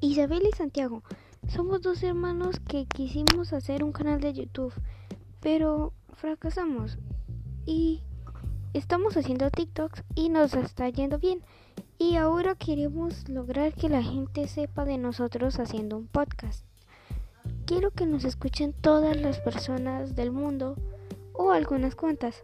Isabel y Santiago. Somos dos hermanos que quisimos hacer un canal de YouTube, pero fracasamos. Y estamos haciendo TikToks y nos está yendo bien. Y ahora queremos lograr que la gente sepa de nosotros haciendo un podcast. Quiero que nos escuchen todas las personas del mundo o algunas cuantas.